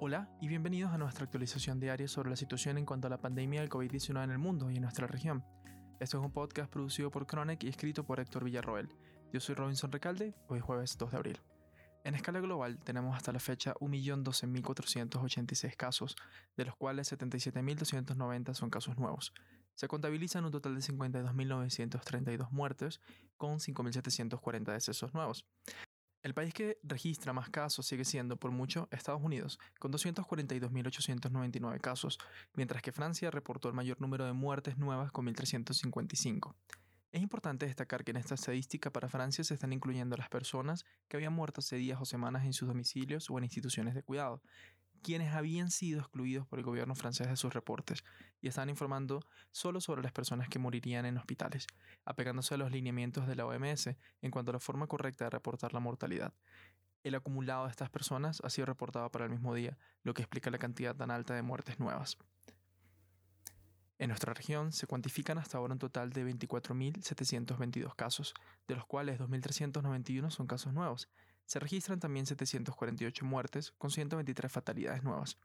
Hola y bienvenidos a nuestra actualización diaria sobre la situación en cuanto a la pandemia del COVID-19 en el mundo y en nuestra región. Esto es un podcast producido por Chronic y escrito por Héctor Villarroel. Yo soy Robinson Recalde, hoy es jueves 2 de abril. En escala global tenemos hasta la fecha 1.012.486 casos, de los cuales 77.290 son casos nuevos. Se contabilizan un total de 52.932 muertes, con 5.740 decesos nuevos. El país que registra más casos sigue siendo, por mucho, Estados Unidos, con 242.899 casos, mientras que Francia reportó el mayor número de muertes nuevas con 1.355. Es importante destacar que en esta estadística para Francia se están incluyendo las personas que habían muerto hace días o semanas en sus domicilios o en instituciones de cuidado, quienes habían sido excluidos por el gobierno francés de sus reportes y están informando solo sobre las personas que morirían en hospitales, apegándose a los lineamientos de la OMS en cuanto a la forma correcta de reportar la mortalidad. El acumulado de estas personas ha sido reportado para el mismo día, lo que explica la cantidad tan alta de muertes nuevas. En nuestra región se cuantifican hasta ahora un total de 24.722 casos, de los cuales 2.391 son casos nuevos. Se registran también 748 muertes, con 123 fatalidades nuevas.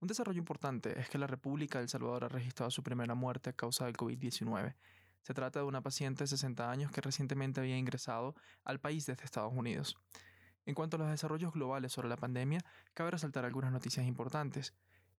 Un desarrollo importante es que la República de El Salvador ha registrado su primera muerte a causa del COVID-19. Se trata de una paciente de 60 años que recientemente había ingresado al país desde Estados Unidos. En cuanto a los desarrollos globales sobre la pandemia, cabe resaltar algunas noticias importantes.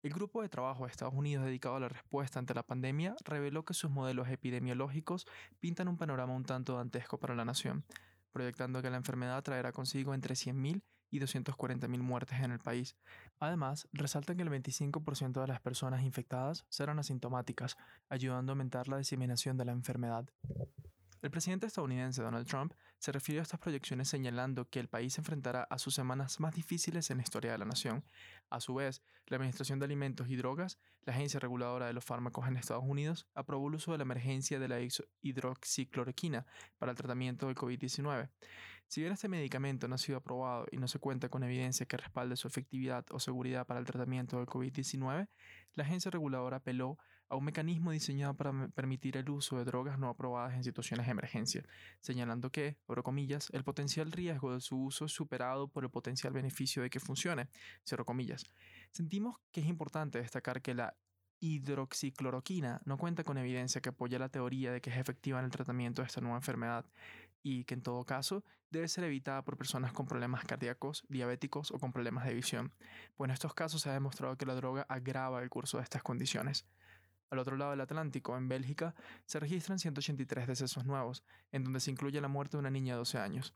El grupo de trabajo de Estados Unidos dedicado a la respuesta ante la pandemia reveló que sus modelos epidemiológicos pintan un panorama un tanto dantesco para la nación, proyectando que la enfermedad traerá consigo entre 100.000 y 240.000 muertes en el país. Además, resaltan que el 25% de las personas infectadas serán asintomáticas, ayudando a aumentar la diseminación de la enfermedad. El presidente estadounidense Donald Trump se refirió a estas proyecciones señalando que el país enfrentará a sus semanas más difíciles en la historia de la nación. A su vez, la Administración de Alimentos y Drogas, la agencia reguladora de los fármacos en Estados Unidos, aprobó el uso de la emergencia de la hidroxicloroquina para el tratamiento del COVID-19. Si bien este medicamento no ha sido aprobado y no se cuenta con evidencia que respalde su efectividad o seguridad para el tratamiento del COVID-19, la agencia reguladora apeló a un mecanismo diseñado para permitir el uso de drogas no aprobadas en situaciones emergencia, señalando que, por comillas, el potencial riesgo de su uso es superado por el potencial beneficio de que funcione, cierro comillas. Sentimos que es importante destacar que la hidroxicloroquina no cuenta con evidencia que apoye la teoría de que es efectiva en el tratamiento de esta nueva enfermedad y que en todo caso debe ser evitada por personas con problemas cardíacos, diabéticos o con problemas de visión, pues en estos casos se ha demostrado que la droga agrava el curso de estas condiciones. Al otro lado del Atlántico, en Bélgica, se registran 183 decesos nuevos, en donde se incluye la muerte de una niña de 12 años,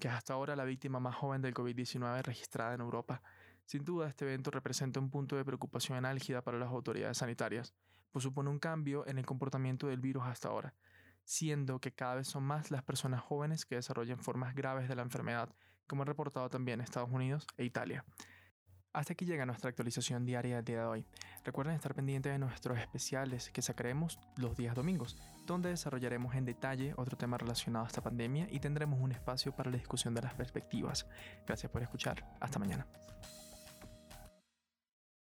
que es hasta ahora la víctima más joven del COVID-19 registrada en Europa. Sin duda, este evento representa un punto de preocupación álgida para las autoridades sanitarias, pues supone un cambio en el comportamiento del virus hasta ahora, siendo que cada vez son más las personas jóvenes que desarrollan formas graves de la enfermedad, como ha reportado también Estados Unidos e Italia. Hasta aquí llega nuestra actualización diaria del día de hoy. Recuerden estar pendientes de nuestros especiales que sacaremos los días domingos, donde desarrollaremos en detalle otro tema relacionado a esta pandemia y tendremos un espacio para la discusión de las perspectivas. Gracias por escuchar. Hasta mañana.